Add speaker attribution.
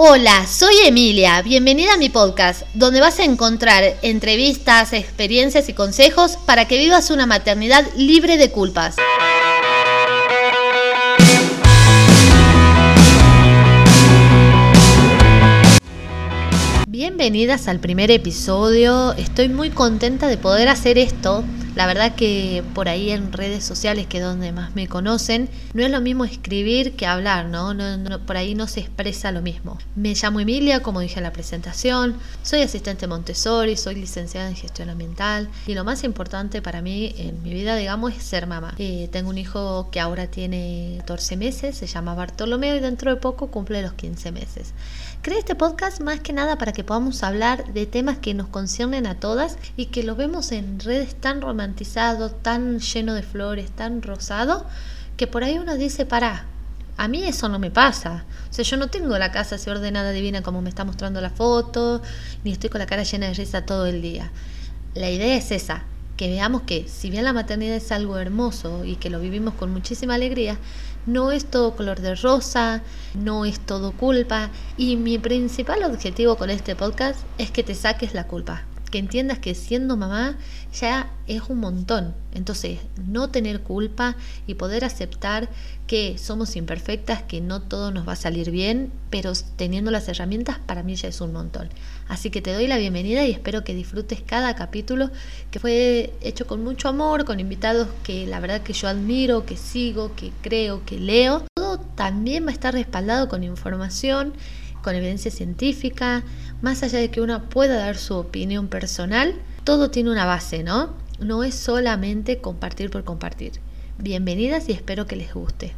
Speaker 1: Hola, soy Emilia, bienvenida a mi podcast, donde vas a encontrar entrevistas, experiencias y consejos para que vivas una maternidad libre de culpas. Bienvenidas al primer episodio, estoy muy contenta de poder hacer esto la verdad que por ahí en redes sociales, que es donde más me conocen, no es lo mismo escribir que hablar, ¿no? por ahí no se expresa lo mismo. Me llamo Emilia, como dije en la presentación, soy asistente Montessori, soy licenciada en gestión ambiental y lo más importante para mí en mi vida, digamos, es ser mamá. Eh, tengo un hijo que ahora tiene 14 meses, se llama Bartolomeo y dentro de poco cumple los 15 meses. Creé este podcast más que nada para que podamos hablar de temas que nos conciernen a todas y que lo vemos en redes tan romantizado, tan lleno de flores, tan rosado, que por ahí uno dice, para, a mí eso no me pasa. O sea, yo no tengo la casa así ordenada divina como me está mostrando la foto, ni estoy con la cara llena de risa todo el día. La idea es esa, que veamos que si bien la maternidad es algo hermoso y que lo vivimos con muchísima alegría, no es todo color de rosa, no es todo culpa y mi principal objetivo con este podcast es que te saques la culpa, que entiendas que siendo mamá ya es un montón. Entonces, no tener culpa y poder aceptar que somos imperfectas, que no todo nos va a salir bien, pero teniendo las herramientas para mí ya es un montón. Así que te doy la bienvenida y espero que disfrutes cada capítulo que fue hecho con mucho amor, con invitados que la verdad que yo admiro, que sigo, que creo, que leo. Todo también va a estar respaldado con información con evidencia científica, más allá de que uno pueda dar su opinión personal, todo tiene una base, ¿no? No es solamente compartir por compartir. Bienvenidas y espero que les guste.